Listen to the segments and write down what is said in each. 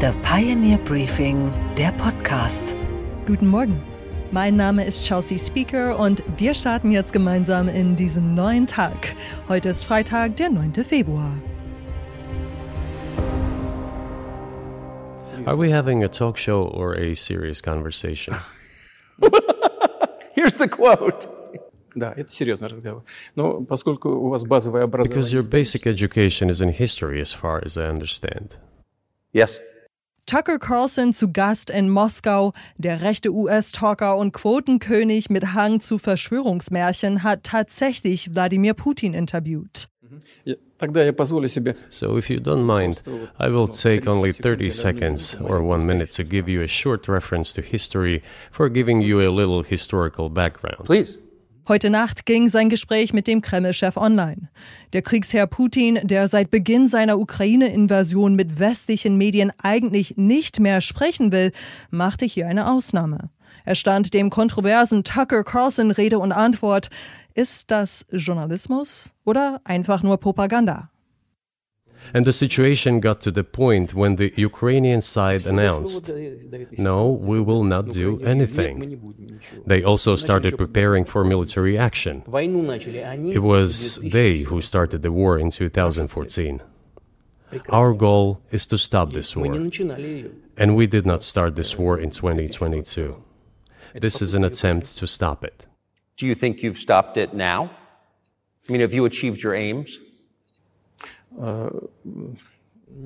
The Pioneer Briefing, der Podcast. Guten Morgen. Mein Name ist Chelsea Speaker und wir starten jetzt gemeinsam in diesen neuen Tag. Heute ist Freitag, der 9. Februar. Are we having a talk show or a serious conversation? Here's the quote. Because your basic education is in history, as far as I understand. Yes. Tucker Carlson zu Gast in Moskau. Der rechte US-Talker und Quotenkönig mit Hang zu Verschwörungsmärchen hat tatsächlich Wladimir Putin interviewt. So, if you don't mind, I will take only 30 seconds or one minute to give you a short reference to history for giving you a little historical background. Please. Heute Nacht ging sein Gespräch mit dem Kreml-Chef online. Der Kriegsherr Putin, der seit Beginn seiner Ukraine-Invasion mit westlichen Medien eigentlich nicht mehr sprechen will, machte hier eine Ausnahme. Er stand dem kontroversen Tucker Carlson Rede und Antwort. Ist das Journalismus oder einfach nur Propaganda? And the situation got to the point when the Ukrainian side announced, no, we will not do anything. They also started preparing for military action. It was they who started the war in 2014. Our goal is to stop this war. And we did not start this war in 2022. This is an attempt to stop it. Do you think you've stopped it now? I mean, have you achieved your aims?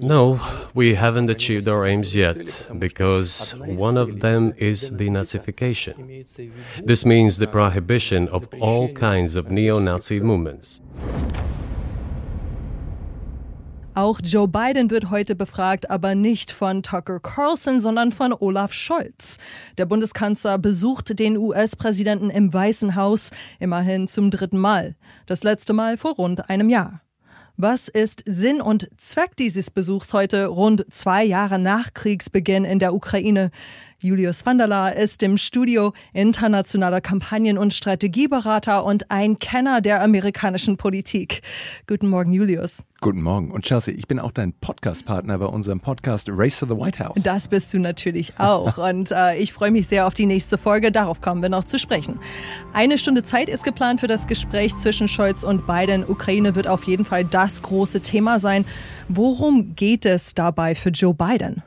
No, we haven't achieved our aims yet, because one of them is denazification. This means the prohibition of all kinds of neo Nazi movements. Auch Joe Biden wird heute befragt, aber nicht von Tucker Carlson, sondern von Olaf Scholz. Der Bundeskanzler besucht den US-Präsidenten im Weißen Haus immerhin zum dritten Mal. Das letzte Mal vor rund einem Jahr. Was ist Sinn und Zweck dieses Besuchs heute, rund zwei Jahre nach Kriegsbeginn in der Ukraine? Julius van der Laar ist im Studio internationaler Kampagnen- und Strategieberater und ein Kenner der amerikanischen Politik. Guten Morgen, Julius. Guten Morgen. Und Chelsea, ich bin auch dein Podcast-Partner bei unserem Podcast Race to the White House. Das bist du natürlich auch. Und äh, ich freue mich sehr auf die nächste Folge. Darauf kommen wir noch zu sprechen. Eine Stunde Zeit ist geplant für das Gespräch zwischen Scholz und Biden. Ukraine wird auf jeden Fall das große Thema sein. Worum geht es dabei für Joe Biden?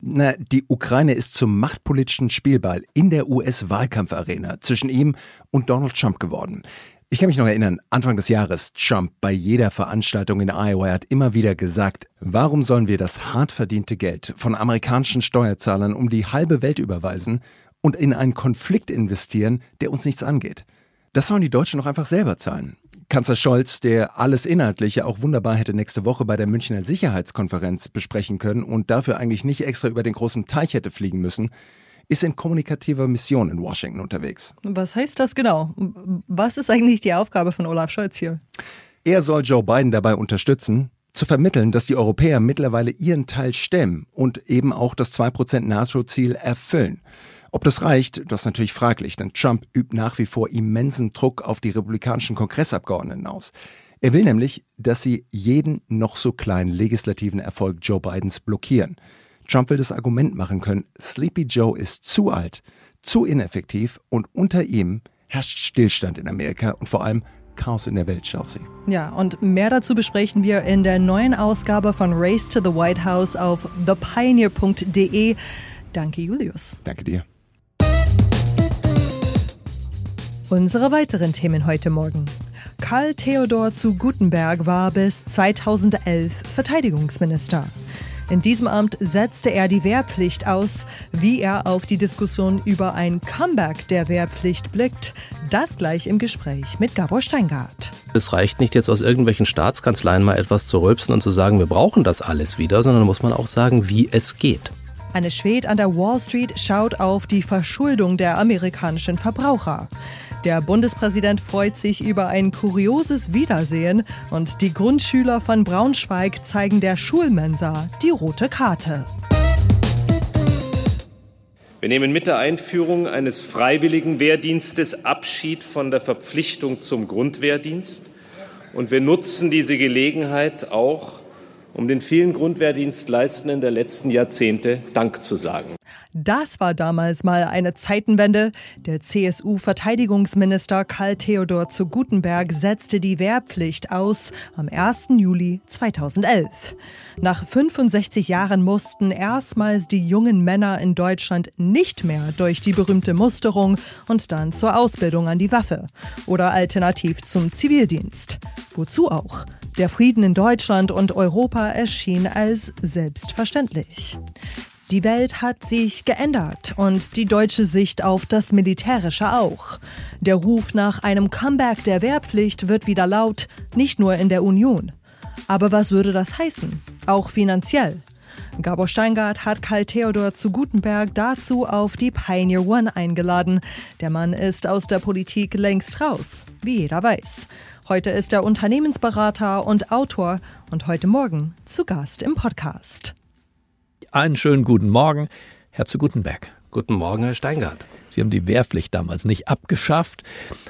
Na, die Ukraine ist zum machtpolitischen Spielball in der US-Wahlkampfarena zwischen ihm und Donald Trump geworden. Ich kann mich noch erinnern, Anfang des Jahres, Trump bei jeder Veranstaltung in Iowa hat immer wieder gesagt, warum sollen wir das hart verdiente Geld von amerikanischen Steuerzahlern um die halbe Welt überweisen und in einen Konflikt investieren, der uns nichts angeht? Das sollen die Deutschen doch einfach selber zahlen. Kanzler Scholz, der alles Inhaltliche auch wunderbar hätte nächste Woche bei der Münchner Sicherheitskonferenz besprechen können und dafür eigentlich nicht extra über den großen Teich hätte fliegen müssen, ist in kommunikativer Mission in Washington unterwegs. Was heißt das genau? Was ist eigentlich die Aufgabe von Olaf Scholz hier? Er soll Joe Biden dabei unterstützen, zu vermitteln, dass die Europäer mittlerweile ihren Teil stemmen und eben auch das 2% NATO-Ziel erfüllen. Ob das reicht, das ist natürlich fraglich, denn Trump übt nach wie vor immensen Druck auf die republikanischen Kongressabgeordneten aus. Er will nämlich, dass sie jeden noch so kleinen legislativen Erfolg Joe Bidens blockieren. Trump will das Argument machen können, Sleepy Joe ist zu alt, zu ineffektiv und unter ihm herrscht Stillstand in Amerika und vor allem Chaos in der Welt, Chelsea. Ja, und mehr dazu besprechen wir in der neuen Ausgabe von Race to the White House auf thepioneer.de. Danke, Julius. Danke dir. Unsere weiteren Themen heute Morgen. Karl Theodor zu Gutenberg war bis 2011 Verteidigungsminister. In diesem Amt setzte er die Wehrpflicht aus. Wie er auf die Diskussion über ein Comeback der Wehrpflicht blickt, das gleich im Gespräch mit Gabor Steingart. Es reicht nicht jetzt aus irgendwelchen Staatskanzleien mal etwas zu rülpsen und zu sagen, wir brauchen das alles wieder, sondern muss man auch sagen, wie es geht. Anne Schwed an der Wall Street schaut auf die Verschuldung der amerikanischen Verbraucher. Der Bundespräsident freut sich über ein kurioses Wiedersehen und die Grundschüler von Braunschweig zeigen der Schulmensa die rote Karte. Wir nehmen mit der Einführung eines freiwilligen Wehrdienstes Abschied von der Verpflichtung zum Grundwehrdienst und wir nutzen diese Gelegenheit auch, um den vielen Grundwehrdienstleistenden der letzten Jahrzehnte Dank zu sagen. Das war damals mal eine Zeitenwende. Der CSU-Verteidigungsminister Karl Theodor zu Gutenberg setzte die Wehrpflicht aus am 1. Juli 2011. Nach 65 Jahren mussten erstmals die jungen Männer in Deutschland nicht mehr durch die berühmte Musterung und dann zur Ausbildung an die Waffe oder alternativ zum Zivildienst. Wozu auch? Der Frieden in Deutschland und Europa erschien als selbstverständlich. Die Welt hat sich geändert und die deutsche Sicht auf das Militärische auch. Der Ruf nach einem Comeback der Wehrpflicht wird wieder laut, nicht nur in der Union. Aber was würde das heißen? Auch finanziell. Gabor Steingart hat Karl Theodor zu Gutenberg dazu auf die Pioneer One eingeladen. Der Mann ist aus der Politik längst raus, wie jeder weiß. Heute ist er Unternehmensberater und Autor und heute Morgen zu Gast im Podcast. Einen schönen guten Morgen, Herr zu Gutenberg. Guten Morgen, Herr Steingart. Sie haben die Wehrpflicht damals nicht abgeschafft,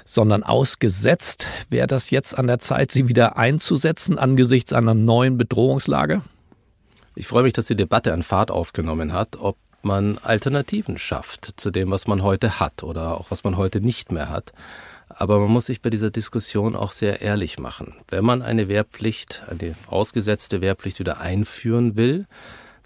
sondern ausgesetzt. Wäre das jetzt an der Zeit, sie wieder einzusetzen angesichts einer neuen Bedrohungslage? Ich freue mich, dass die Debatte an Fahrt aufgenommen hat, ob man Alternativen schafft zu dem, was man heute hat oder auch was man heute nicht mehr hat. Aber man muss sich bei dieser Diskussion auch sehr ehrlich machen. Wenn man eine Wehrpflicht, eine ausgesetzte Wehrpflicht wieder einführen will,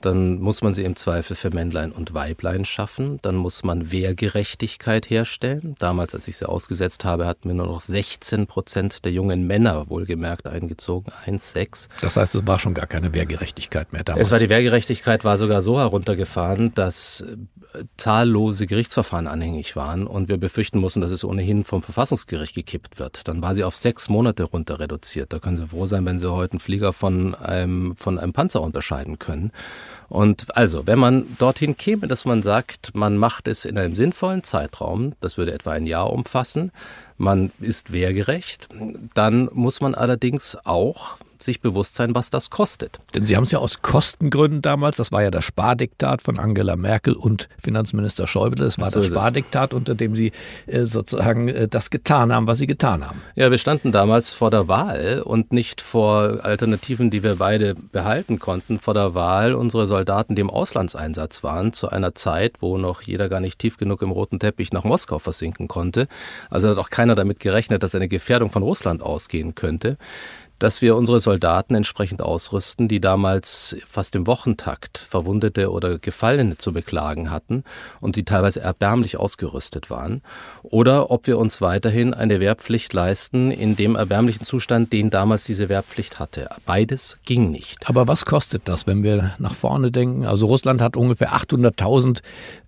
dann muss man sie im Zweifel für Männlein und Weiblein schaffen. Dann muss man Wehrgerechtigkeit herstellen. Damals, als ich sie ausgesetzt habe, hatten wir nur noch 16 Prozent der jungen Männer wohlgemerkt eingezogen, 1,6. Das heißt, es war schon gar keine Wehrgerechtigkeit mehr damals. Es war die Wehrgerechtigkeit war sogar so heruntergefahren, dass äh, zahllose Gerichtsverfahren anhängig waren und wir befürchten mussten, dass es ohnehin vom Verfassungsgericht gekippt wird. Dann war sie auf sechs Monate runter reduziert. Da können Sie froh sein, wenn Sie heute einen Flieger von einem, von einem Panzer unterscheiden können. Und also, wenn man dorthin käme, dass man sagt, man macht es in einem sinnvollen Zeitraum, das würde etwa ein Jahr umfassen, man ist wehrgerecht, dann muss man allerdings auch sich bewusst sein, was das kostet. Denn Sie haben es ja aus Kostengründen damals, das war ja das Spardiktat von Angela Merkel und Finanzminister Schäuble, das war so das Spardiktat, unter dem Sie äh, sozusagen äh, das getan haben, was Sie getan haben. Ja, wir standen damals vor der Wahl und nicht vor Alternativen, die wir beide behalten konnten, vor der Wahl unsere Soldaten, die im Auslandseinsatz waren, zu einer Zeit, wo noch jeder gar nicht tief genug im roten Teppich nach Moskau versinken konnte. Also hat auch keiner damit gerechnet, dass eine Gefährdung von Russland ausgehen könnte dass wir unsere Soldaten entsprechend ausrüsten, die damals fast im Wochentakt Verwundete oder Gefallene zu beklagen hatten und die teilweise erbärmlich ausgerüstet waren, oder ob wir uns weiterhin eine Wehrpflicht leisten in dem erbärmlichen Zustand, den damals diese Wehrpflicht hatte. Beides ging nicht. Aber was kostet das, wenn wir nach vorne denken? Also Russland hat ungefähr 800.000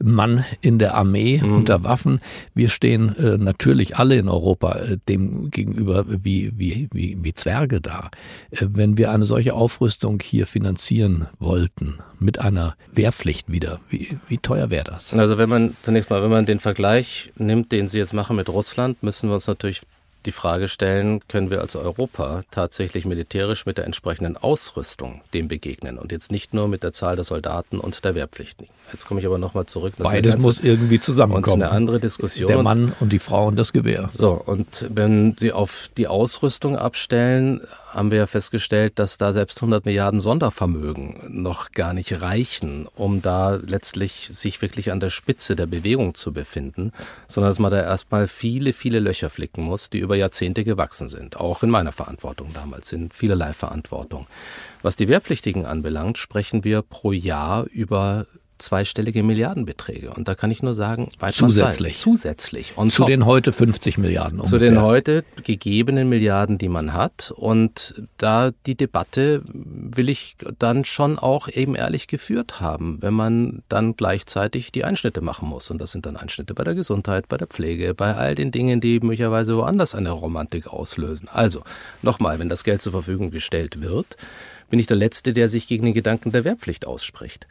Mann in der Armee mhm. unter Waffen. Wir stehen äh, natürlich alle in Europa äh, dem gegenüber wie, wie, wie, wie Zwerge da. Äh, wenn wir eine solche Aufrüstung hier finanzieren wollten, mit einer Wehrpflicht wieder, wie, wie teuer wäre das? Also wenn man zunächst mal, wenn man den Vergleich nimmt, den Sie jetzt machen mit Russland, müssen wir uns natürlich die Frage stellen, können wir als Europa tatsächlich militärisch mit der entsprechenden Ausrüstung dem begegnen und jetzt nicht nur mit der Zahl der Soldaten und der Wehrpflichtigen. Jetzt komme ich aber nochmal zurück. Beides ganze, muss irgendwie zusammenkommen. Und eine andere Diskussion. Der Mann und die Frau und das Gewehr. So, und wenn Sie auf die Ausrüstung abstellen, haben wir ja festgestellt, dass da selbst 100 Milliarden Sondervermögen noch gar nicht reichen, um da letztlich sich wirklich an der Spitze der Bewegung zu befinden, sondern dass man da erstmal viele, viele Löcher flicken muss, die über Jahrzehnte gewachsen sind. Auch in meiner Verantwortung damals, in vielerlei Verantwortung. Was die Wehrpflichtigen anbelangt, sprechen wir pro Jahr über zweistellige Milliardenbeträge. Und da kann ich nur sagen, zusätzlich. Zusätzlich. Und zu den heute 50 Milliarden. Ungefähr. Zu den heute gegebenen Milliarden, die man hat. Und da die Debatte will ich dann schon auch eben ehrlich geführt haben, wenn man dann gleichzeitig die Einschnitte machen muss. Und das sind dann Einschnitte bei der Gesundheit, bei der Pflege, bei all den Dingen, die möglicherweise woanders eine Romantik auslösen. Also, nochmal, wenn das Geld zur Verfügung gestellt wird, bin ich der Letzte, der sich gegen den Gedanken der Wehrpflicht ausspricht.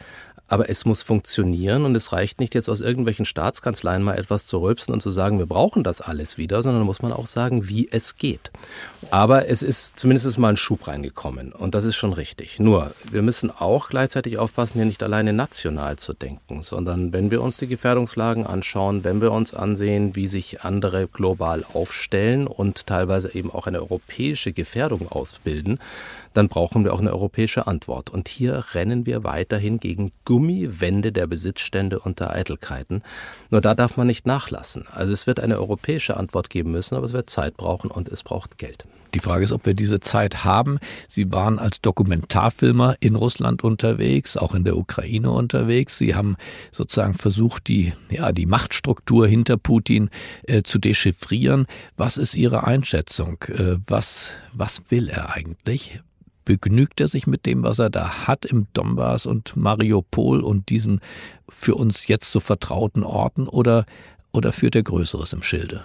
Aber es muss funktionieren und es reicht nicht jetzt aus irgendwelchen Staatskanzleien mal etwas zu rülpsen und zu sagen, wir brauchen das alles wieder, sondern muss man auch sagen, wie es geht. Aber es ist zumindest mal ein Schub reingekommen und das ist schon richtig. Nur, wir müssen auch gleichzeitig aufpassen, hier nicht alleine national zu denken, sondern wenn wir uns die Gefährdungslagen anschauen, wenn wir uns ansehen, wie sich andere global aufstellen und teilweise eben auch eine europäische Gefährdung ausbilden, dann brauchen wir auch eine europäische Antwort. Und hier rennen wir weiterhin gegen Gummiwände der Besitzstände und der Eitelkeiten. Nur da darf man nicht nachlassen. Also es wird eine europäische Antwort geben müssen, aber es wird Zeit brauchen und es braucht Geld. Die Frage ist, ob wir diese Zeit haben. Sie waren als Dokumentarfilmer in Russland unterwegs, auch in der Ukraine unterwegs. Sie haben sozusagen versucht, die, ja, die Machtstruktur hinter Putin äh, zu dechiffrieren. Was ist Ihre Einschätzung? Äh, was, was will er eigentlich? Begnügt er sich mit dem, was er da hat im Donbass und Mariupol und diesen für uns jetzt so vertrauten Orten oder, oder führt er Größeres im Schilde?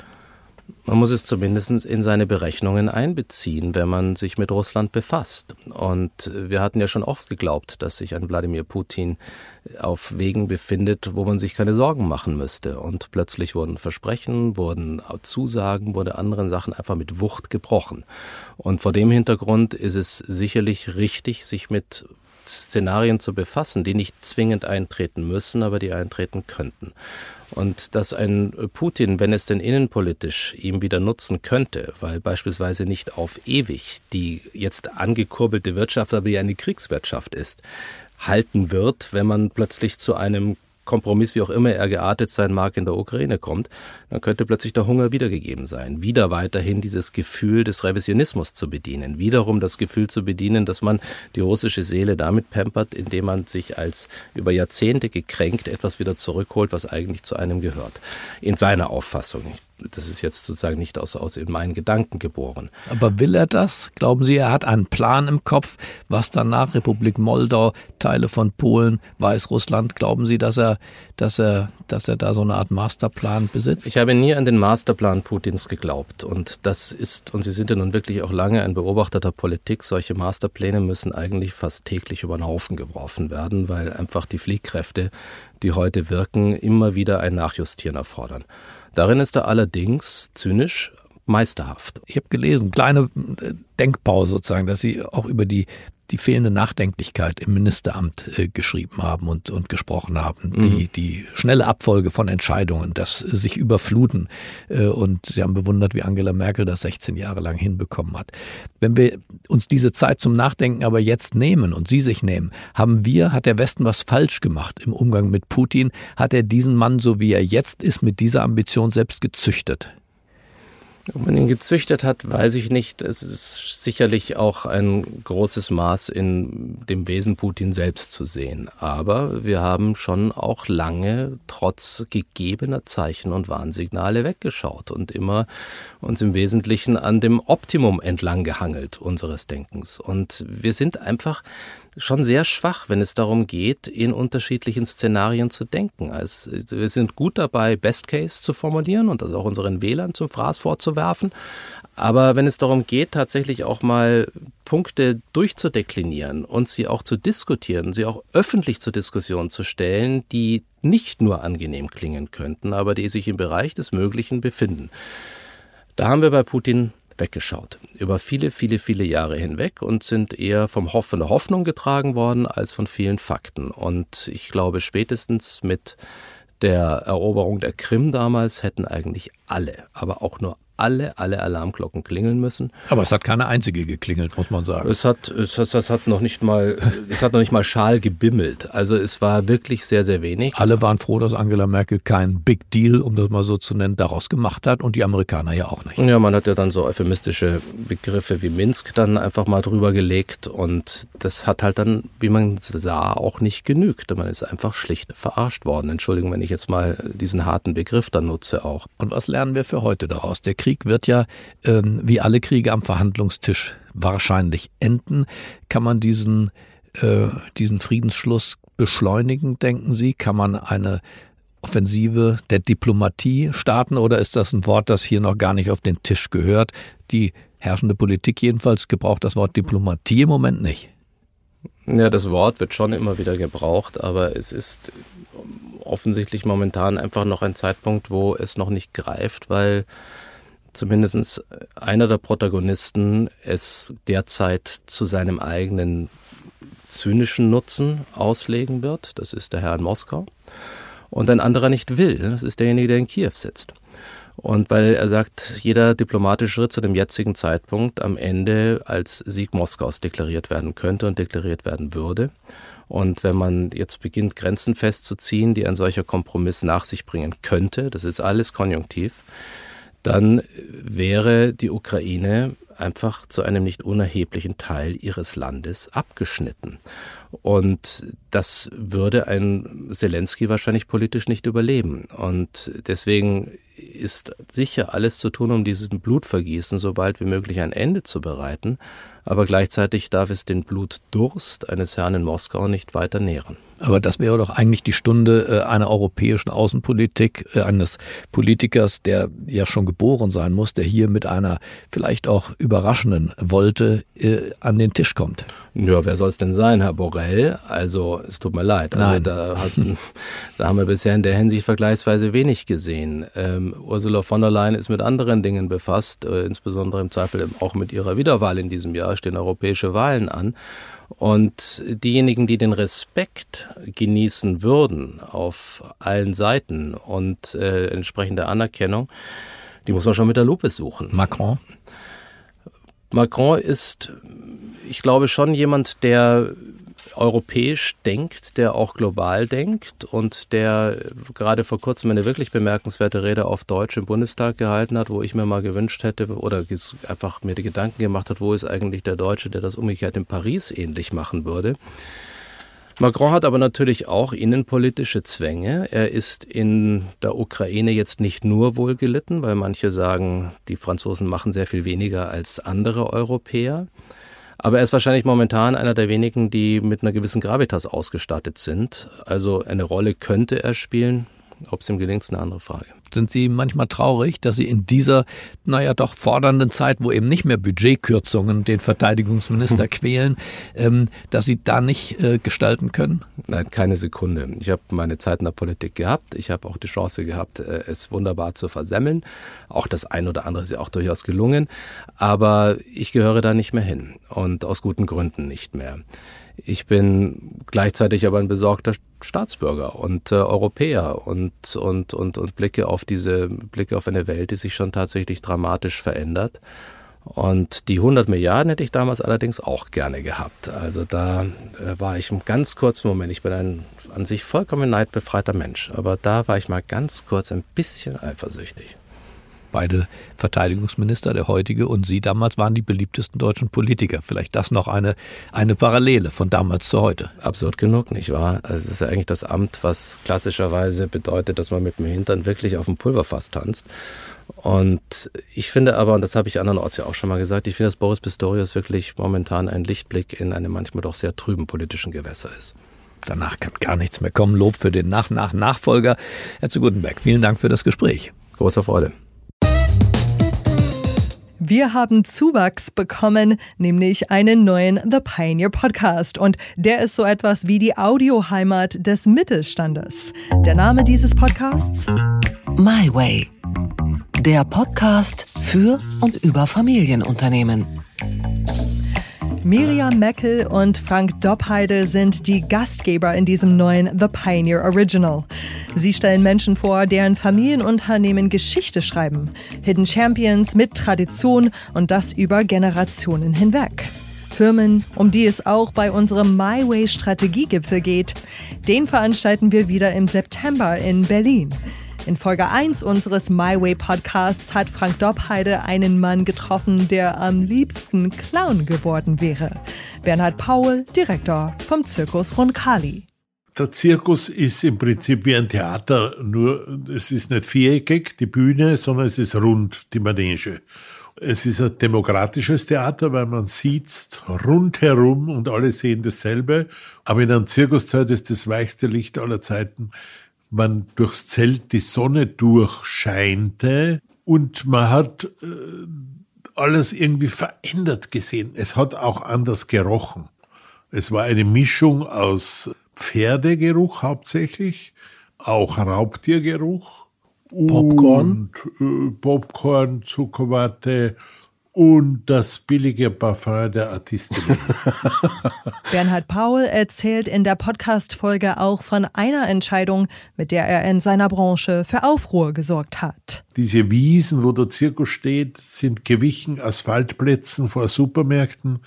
Man muss es zumindest in seine Berechnungen einbeziehen, wenn man sich mit Russland befasst. Und wir hatten ja schon oft geglaubt, dass sich ein Wladimir Putin auf Wegen befindet, wo man sich keine Sorgen machen müsste. Und plötzlich wurden Versprechen, wurden Zusagen, wurde anderen Sachen einfach mit Wucht gebrochen. Und vor dem Hintergrund ist es sicherlich richtig, sich mit Szenarien zu befassen, die nicht zwingend eintreten müssen, aber die eintreten könnten. Und dass ein Putin, wenn es denn innenpolitisch ihm wieder nutzen könnte, weil beispielsweise nicht auf ewig die jetzt angekurbelte Wirtschaft, aber die eine Kriegswirtschaft ist, halten wird, wenn man plötzlich zu einem Kompromiss, wie auch immer er geartet sein mag, in der Ukraine kommt, dann könnte plötzlich der Hunger wiedergegeben sein. Wieder weiterhin dieses Gefühl des Revisionismus zu bedienen. Wiederum das Gefühl zu bedienen, dass man die russische Seele damit pampert, indem man sich als über Jahrzehnte gekränkt etwas wieder zurückholt, was eigentlich zu einem gehört. In seiner Auffassung. Ich das ist jetzt sozusagen nicht aus, aus in meinen Gedanken geboren. Aber will er das? Glauben Sie, er hat einen Plan im Kopf, was danach Republik Moldau, Teile von Polen, Weißrussland, glauben Sie, dass er, dass er, dass er da so eine Art Masterplan besitzt? Ich habe nie an den Masterplan Putins geglaubt. Und das ist, und Sie sind ja nun wirklich auch lange ein Beobachter der Politik, solche Masterpläne müssen eigentlich fast täglich über den Haufen geworfen werden, weil einfach die Fliehkräfte, die heute wirken, immer wieder ein Nachjustieren erfordern. Darin ist er allerdings zynisch meisterhaft. Ich habe gelesen, kleine äh, Denkpause sozusagen, dass Sie auch über die die fehlende Nachdenklichkeit im Ministeramt äh, geschrieben haben und, und gesprochen haben. Mhm. Die, die schnelle Abfolge von Entscheidungen, das sich überfluten. Äh, und Sie haben bewundert, wie Angela Merkel das 16 Jahre lang hinbekommen hat. Wenn wir uns diese Zeit zum Nachdenken aber jetzt nehmen und Sie sich nehmen, haben wir, hat der Westen was falsch gemacht im Umgang mit Putin? Hat er diesen Mann, so wie er jetzt ist, mit dieser Ambition selbst gezüchtet? Ob man ihn gezüchtet hat, weiß ich nicht. Es ist sicherlich auch ein großes Maß in dem Wesen Putin selbst zu sehen. Aber wir haben schon auch lange trotz gegebener Zeichen und Warnsignale weggeschaut und immer uns im Wesentlichen an dem Optimum entlang gehangelt unseres Denkens. Und wir sind einfach schon sehr schwach, wenn es darum geht, in unterschiedlichen Szenarien zu denken. Also wir sind gut dabei, Best Case zu formulieren und das auch unseren Wählern zum Fraß vorzuwerfen. Aber wenn es darum geht, tatsächlich auch mal Punkte durchzudeklinieren und sie auch zu diskutieren, sie auch öffentlich zur Diskussion zu stellen, die nicht nur angenehm klingen könnten, aber die sich im Bereich des Möglichen befinden. Da haben wir bei Putin weggeschaut. Über viele, viele, viele Jahre hinweg und sind eher vom Hoff von der Hoffnung getragen worden als von vielen Fakten. Und ich glaube, spätestens mit der Eroberung der Krim damals hätten eigentlich alle, aber auch nur alle, alle Alarmglocken klingeln müssen. Aber es hat keine einzige geklingelt, muss man sagen. Es hat, es, hat, es hat noch nicht mal, es hat noch nicht mal Schal gebimmelt. Also es war wirklich sehr, sehr wenig. Alle waren froh, dass Angela Merkel kein Big Deal, um das mal so zu nennen, daraus gemacht hat und die Amerikaner ja auch nicht. Ja, man hat ja dann so euphemistische Begriffe wie Minsk dann einfach mal drüber gelegt und das hat halt dann, wie man sah, auch nicht genügt. Man ist einfach schlicht verarscht worden. Entschuldigung, wenn ich jetzt mal diesen harten Begriff dann nutze auch. Und was lernen wir für heute daraus? Der Krieg Krieg wird ja ähm, wie alle Kriege am Verhandlungstisch wahrscheinlich enden. Kann man diesen, äh, diesen Friedensschluss beschleunigen, denken Sie? Kann man eine Offensive der Diplomatie starten oder ist das ein Wort, das hier noch gar nicht auf den Tisch gehört? Die herrschende Politik jedenfalls gebraucht das Wort Diplomatie im Moment nicht. Ja, das Wort wird schon immer wieder gebraucht, aber es ist offensichtlich momentan einfach noch ein Zeitpunkt, wo es noch nicht greift, weil zumindest einer der Protagonisten es derzeit zu seinem eigenen zynischen Nutzen auslegen wird. Das ist der Herr in Moskau. Und ein anderer nicht will. Das ist derjenige, der in Kiew sitzt. Und weil er sagt, jeder diplomatische Schritt zu dem jetzigen Zeitpunkt am Ende als Sieg Moskaus deklariert werden könnte und deklariert werden würde. Und wenn man jetzt beginnt, Grenzen festzuziehen, die ein solcher Kompromiss nach sich bringen könnte, das ist alles konjunktiv, dann wäre die Ukraine einfach zu einem nicht unerheblichen Teil ihres Landes abgeschnitten. Und das würde ein Zelensky wahrscheinlich politisch nicht überleben. Und deswegen ist sicher alles zu tun, um diesem Blutvergießen so bald wie möglich ein Ende zu bereiten. Aber gleichzeitig darf es den Blutdurst eines Herrn in Moskau nicht weiter nähren. Aber das wäre doch eigentlich die Stunde äh, einer europäischen Außenpolitik, äh, eines Politikers, der ja schon geboren sein muss, der hier mit einer vielleicht auch überraschenden Wolte äh, an den Tisch kommt. Ja, wer soll es denn sein, Herr Borrell? Also, es tut mir leid. Also, Nein. da, hat, da haben wir bisher in der Hinsicht vergleichsweise wenig gesehen. Ähm, Ursula von der Leyen ist mit anderen Dingen befasst, äh, insbesondere im Zweifel auch mit ihrer Wiederwahl in diesem Jahr, stehen europäische Wahlen an. Und diejenigen, die den Respekt genießen würden auf allen Seiten und äh, entsprechende Anerkennung, die muss man schon mit der Lupe suchen. Macron? Macron ist, ich glaube, schon jemand, der europäisch denkt, der auch global denkt und der gerade vor kurzem eine wirklich bemerkenswerte Rede auf Deutsch im Bundestag gehalten hat, wo ich mir mal gewünscht hätte oder einfach mir die Gedanken gemacht hat, wo ist eigentlich der Deutsche, der das umgekehrt in Paris ähnlich machen würde. Macron hat aber natürlich auch innenpolitische Zwänge. Er ist in der Ukraine jetzt nicht nur wohl gelitten, weil manche sagen, die Franzosen machen sehr viel weniger als andere Europäer. Aber er ist wahrscheinlich momentan einer der wenigen, die mit einer gewissen Gravitas ausgestattet sind. Also eine Rolle könnte er spielen. Ob es ihm gelingt, ist eine andere Frage. Sind Sie manchmal traurig, dass Sie in dieser, naja, doch fordernden Zeit, wo eben nicht mehr Budgetkürzungen den Verteidigungsminister hm. quälen, ähm, dass Sie da nicht äh, gestalten können? Nein, keine Sekunde. Ich habe meine Zeit in der Politik gehabt. Ich habe auch die Chance gehabt, äh, es wunderbar zu versemmeln. Auch das ein oder andere ist ja auch durchaus gelungen. Aber ich gehöre da nicht mehr hin. Und aus guten Gründen nicht mehr. Ich bin gleichzeitig aber ein besorgter Staatsbürger und äh, Europäer und, und, und, und blicke auf diese, blicke auf eine Welt, die sich schon tatsächlich dramatisch verändert. Und die 100 Milliarden hätte ich damals allerdings auch gerne gehabt. Also da äh, war ich einen ganz kurzen Moment, ich bin ein an sich vollkommen neidbefreiter Mensch, aber da war ich mal ganz kurz ein bisschen eifersüchtig. Beide Verteidigungsminister, der heutige und Sie damals, waren die beliebtesten deutschen Politiker. Vielleicht das noch eine, eine Parallele von damals zu heute. Absurd genug, nicht wahr? Also es ist ja eigentlich das Amt, was klassischerweise bedeutet, dass man mit dem Hintern wirklich auf dem Pulverfass tanzt. Und ich finde aber, und das habe ich andernorts ja auch schon mal gesagt, ich finde, dass Boris Pistorius wirklich momentan ein Lichtblick in einem manchmal doch sehr trüben politischen Gewässer ist. Danach kann gar nichts mehr kommen. Lob für den Nach-Nach-Nachfolger. Herr zu Gutenberg, vielen Dank für das Gespräch. Großer Freude. Wir haben Zuwachs bekommen, nämlich einen neuen The Pioneer Podcast. Und der ist so etwas wie die Audioheimat des Mittelstandes. Der Name dieses Podcasts? My Way. Der Podcast für und über Familienunternehmen. Miriam Meckel und Frank Doppheide sind die Gastgeber in diesem neuen The Pioneer Original. Sie stellen Menschen vor, deren Familienunternehmen Geschichte schreiben. Hidden Champions mit Tradition und das über Generationen hinweg. Firmen, um die es auch bei unserem My Way Strategiegipfel geht. Den veranstalten wir wieder im September in Berlin. In Folge 1 unseres My Way Podcasts hat Frank Doppheide einen Mann getroffen, der am liebsten Clown geworden wäre. Bernhard Paul, Direktor vom Zirkus Roncalli. Der Zirkus ist im Prinzip wie ein Theater, nur es ist nicht viereckig, die Bühne, sondern es ist rund, die Manege. Es ist ein demokratisches Theater, weil man sitzt rundherum und alle sehen dasselbe. Aber in einem Zirkuszeit ist das weichste Licht aller Zeiten man durchs Zelt die Sonne durchscheinte und man hat äh, alles irgendwie verändert gesehen. Es hat auch anders gerochen. Es war eine Mischung aus Pferdegeruch hauptsächlich, auch Raubtiergeruch. Popcorn. Und, äh, Popcorn, Zuckerwatte und das billige Parfum der Artistinnen. Bernhard Paul erzählt in der Podcast-Folge auch von einer Entscheidung, mit der er in seiner Branche für Aufruhr gesorgt hat. Diese Wiesen, wo der Zirkus steht, sind gewichen Asphaltplätzen vor Supermärkten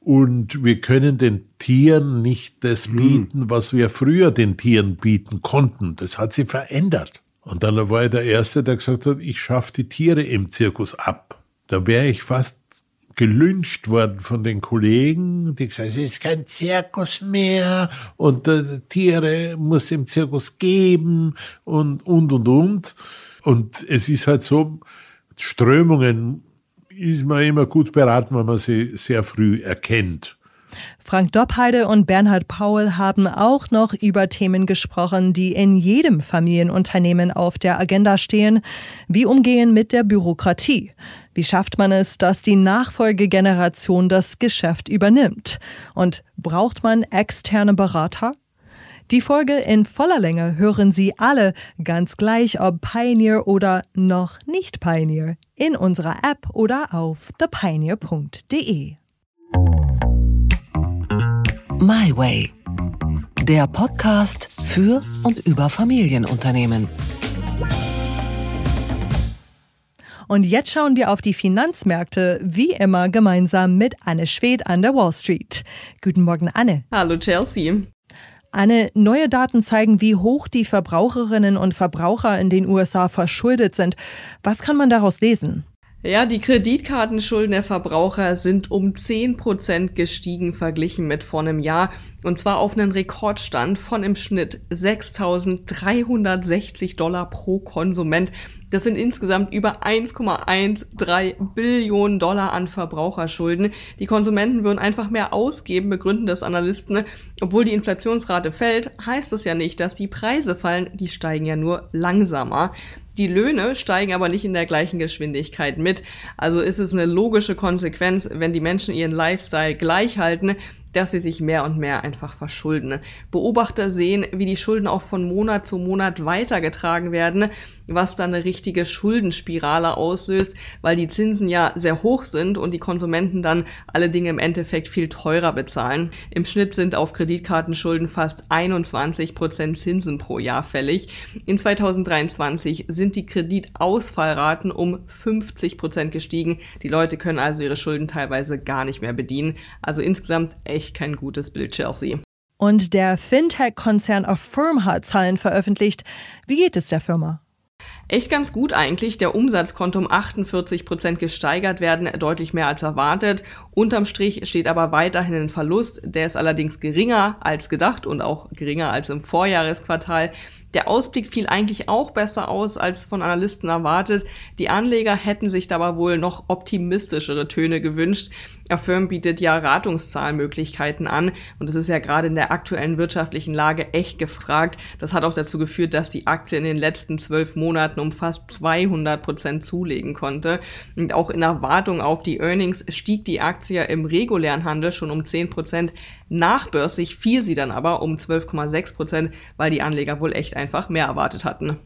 und wir können den Tieren nicht das bieten, was wir früher den Tieren bieten konnten. Das hat sie verändert. Und dann war er der Erste, der gesagt hat, ich schaffe die Tiere im Zirkus ab. Da wäre ich fast gelünscht worden von den Kollegen, die gesagt haben, es ist kein Zirkus mehr und äh, Tiere muss im Zirkus geben und, und, und, und. Und es ist halt so, Strömungen ist man immer gut beraten, wenn man sie sehr früh erkennt. Frank Doppheide und Bernhard Paul haben auch noch über Themen gesprochen, die in jedem Familienunternehmen auf der Agenda stehen, wie umgehen mit der Bürokratie. Wie schafft man es, dass die Nachfolgegeneration das Geschäft übernimmt? Und braucht man externe Berater? Die Folge in voller Länge hören Sie alle, ganz gleich ob Pioneer oder noch nicht Pioneer, in unserer App oder auf thepioneer.de. My Way. Der Podcast für und über Familienunternehmen. Und jetzt schauen wir auf die Finanzmärkte, wie immer gemeinsam mit Anne Schwed an der Wall Street. Guten Morgen, Anne. Hallo, Chelsea. Anne, neue Daten zeigen, wie hoch die Verbraucherinnen und Verbraucher in den USA verschuldet sind. Was kann man daraus lesen? Ja, die Kreditkartenschulden der Verbraucher sind um 10 Prozent gestiegen verglichen mit vor einem Jahr. Und zwar auf einen Rekordstand von im Schnitt 6.360 Dollar pro Konsument. Das sind insgesamt über 1,13 Billionen Dollar an Verbraucherschulden. Die Konsumenten würden einfach mehr ausgeben, begründen das Analysten. Obwohl die Inflationsrate fällt, heißt das ja nicht, dass die Preise fallen. Die steigen ja nur langsamer. Die Löhne steigen aber nicht in der gleichen Geschwindigkeit mit. Also ist es eine logische Konsequenz, wenn die Menschen ihren Lifestyle gleich halten, dass sie sich mehr und mehr einfach verschulden. Beobachter sehen, wie die Schulden auch von Monat zu Monat weitergetragen werden, was dann eine richtige Schuldenspirale auslöst, weil die Zinsen ja sehr hoch sind und die Konsumenten dann alle Dinge im Endeffekt viel teurer bezahlen. Im Schnitt sind auf Kreditkartenschulden fast 21 Prozent Zinsen pro Jahr fällig. In 2023 sind die Kreditausfallraten um 50 Prozent gestiegen. Die Leute können also ihre Schulden teilweise gar nicht mehr bedienen. Also insgesamt echt echt kein gutes Bild, Chelsea. Und der Fintech-Konzern Affirm hat Zahlen veröffentlicht. Wie geht es der Firma? Echt ganz gut eigentlich. Der Umsatz konnte um 48 Prozent gesteigert werden, deutlich mehr als erwartet. Unterm Strich steht aber weiterhin ein Verlust. Der ist allerdings geringer als gedacht und auch geringer als im Vorjahresquartal. Der Ausblick fiel eigentlich auch besser aus als von Analysten erwartet. Die Anleger hätten sich dabei wohl noch optimistischere Töne gewünscht. Affirm bietet ja Ratungszahlmöglichkeiten an und es ist ja gerade in der aktuellen wirtschaftlichen Lage echt gefragt. Das hat auch dazu geführt, dass die Aktie in den letzten zwölf Monaten um fast 200 Prozent zulegen konnte. Und auch in Erwartung auf die Earnings stieg die Aktie im regulären Handel schon um 10 Prozent. Nachbörsig fiel sie dann aber um 12,6 Prozent, weil die Anleger wohl echt einfach mehr erwartet hatten.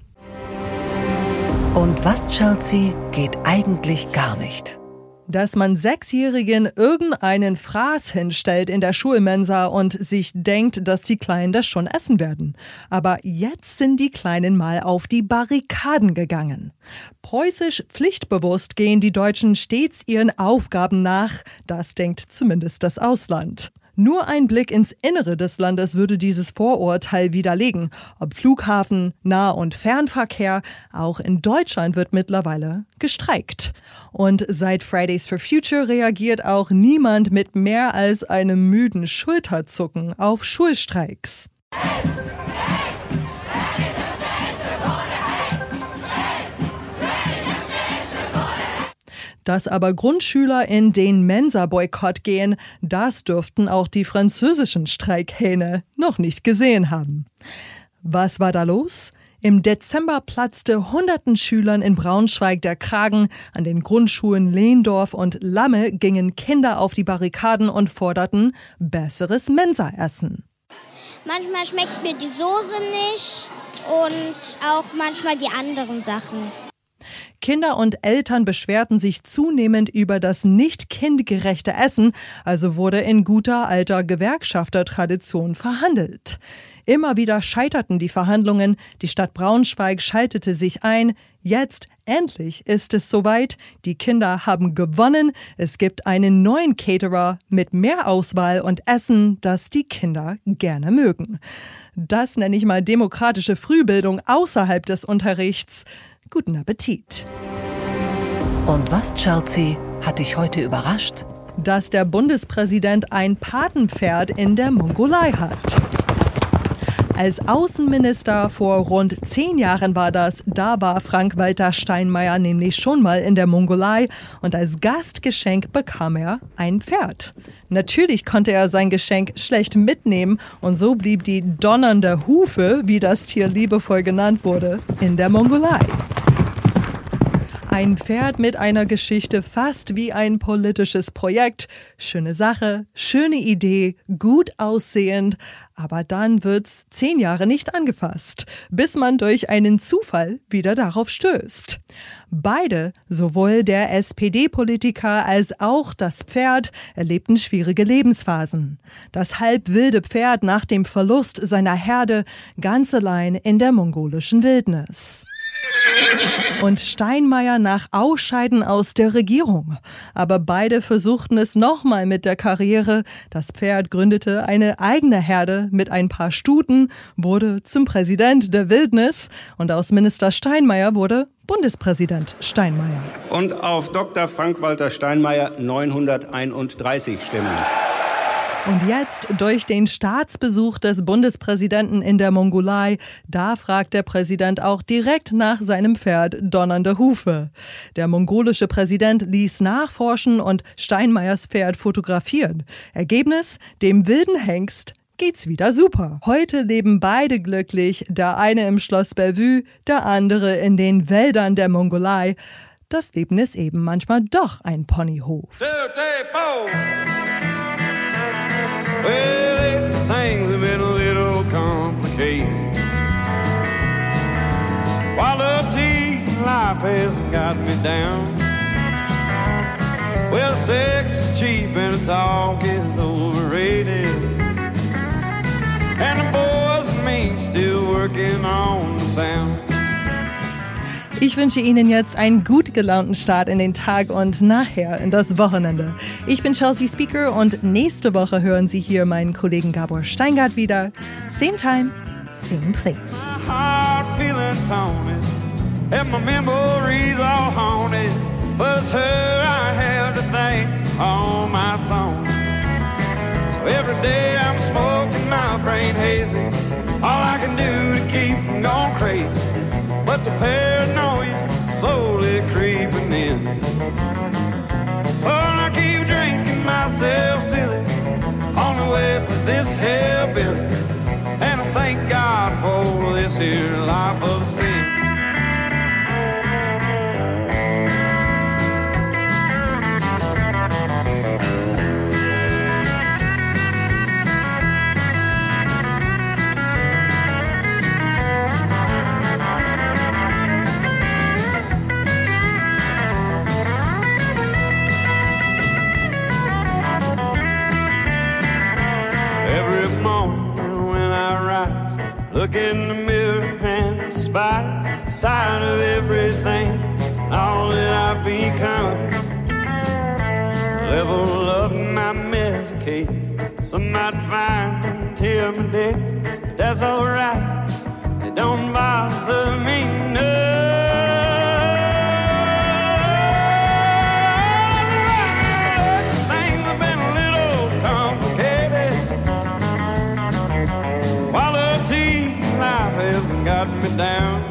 Und was, Chelsea, geht eigentlich gar nicht? Dass man Sechsjährigen irgendeinen Fraß hinstellt in der Schulmensa und sich denkt, dass die Kleinen das schon essen werden. Aber jetzt sind die Kleinen mal auf die Barrikaden gegangen. Preußisch pflichtbewusst gehen die Deutschen stets ihren Aufgaben nach, das denkt zumindest das Ausland. Nur ein Blick ins Innere des Landes würde dieses Vorurteil widerlegen. Ob Flughafen, Nah- und Fernverkehr, auch in Deutschland wird mittlerweile gestreikt. Und seit Fridays for Future reagiert auch niemand mit mehr als einem müden Schulterzucken auf Schulstreiks. Dass aber Grundschüler in den Mensa-Boykott gehen, das dürften auch die französischen Streikhähne noch nicht gesehen haben. Was war da los? Im Dezember platzte hunderten Schülern in Braunschweig der Kragen. An den Grundschulen Lehndorf und Lamme gingen Kinder auf die Barrikaden und forderten besseres Mensaessen. Manchmal schmeckt mir die Soße nicht und auch manchmal die anderen Sachen. Kinder und Eltern beschwerten sich zunehmend über das nicht kindgerechte Essen, also wurde in guter alter Gewerkschaftertradition verhandelt. Immer wieder scheiterten die Verhandlungen, die Stadt Braunschweig schaltete sich ein, jetzt endlich ist es soweit, die Kinder haben gewonnen, es gibt einen neuen Caterer mit mehr Auswahl und Essen, das die Kinder gerne mögen. Das nenne ich mal demokratische Frühbildung außerhalb des Unterrichts. Guten Appetit. Und was, Chelsea, hat dich heute überrascht? Dass der Bundespräsident ein Patenpferd in der Mongolei hat. Als Außenminister vor rund zehn Jahren war das, da war Frank-Walter Steinmeier nämlich schon mal in der Mongolei und als Gastgeschenk bekam er ein Pferd. Natürlich konnte er sein Geschenk schlecht mitnehmen und so blieb die donnernde Hufe, wie das Tier liebevoll genannt wurde, in der Mongolei. Ein Pferd mit einer Geschichte fast wie ein politisches Projekt. Schöne Sache, schöne Idee, gut aussehend, aber dann wird's zehn Jahre nicht angefasst, bis man durch einen Zufall wieder darauf stößt. Beide, sowohl der SPD-Politiker als auch das Pferd, erlebten schwierige Lebensphasen. Das halb wilde Pferd nach dem Verlust seiner Herde ganz allein in der mongolischen Wildnis. Und Steinmeier nach Ausscheiden aus der Regierung. Aber beide versuchten es nochmal mit der Karriere. Das Pferd gründete eine eigene Herde mit ein paar Stuten, wurde zum Präsident der Wildnis und aus Minister Steinmeier wurde Bundespräsident Steinmeier. Und auf Dr. Frank-Walter Steinmeier 931 Stimmen. Und jetzt durch den Staatsbesuch des Bundespräsidenten in der Mongolei, da fragt der Präsident auch direkt nach seinem Pferd Donnernde Hufe. Der mongolische Präsident ließ nachforschen und Steinmeiers Pferd fotografieren. Ergebnis, dem wilden Hengst geht's wieder super. Heute leben beide glücklich, der eine im Schloss Bellevue, der andere in den Wäldern der Mongolei. Das Leben ist eben manchmal doch ein Ponyhof. Well, eh, things have been a little complicated. Quality life has got me down. Well, sex is cheap and the talk is overrated. And the boys and me still working on the sound. Ich wünsche Ihnen jetzt einen gut gelaunten Start in den Tag und nachher in das Wochenende. Ich bin Chelsea Speaker und nächste Woche hören Sie hier meinen Kollegen Gabor Steingart wieder. Same time, same place. To every day I'm smoking my brain hazy. All I can do to keep from going crazy. But the paranoia slowly creeping in. Well, I keep drinking myself silly on the way for this hellbilly. And I thank God for this here life of look in the mirror and the sight of everything, all that I've become. Level up my medication, some might find until my day, that's alright. It don't bother me none. Down.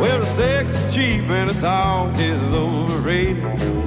Well, the sex is cheap and the talk is overrated.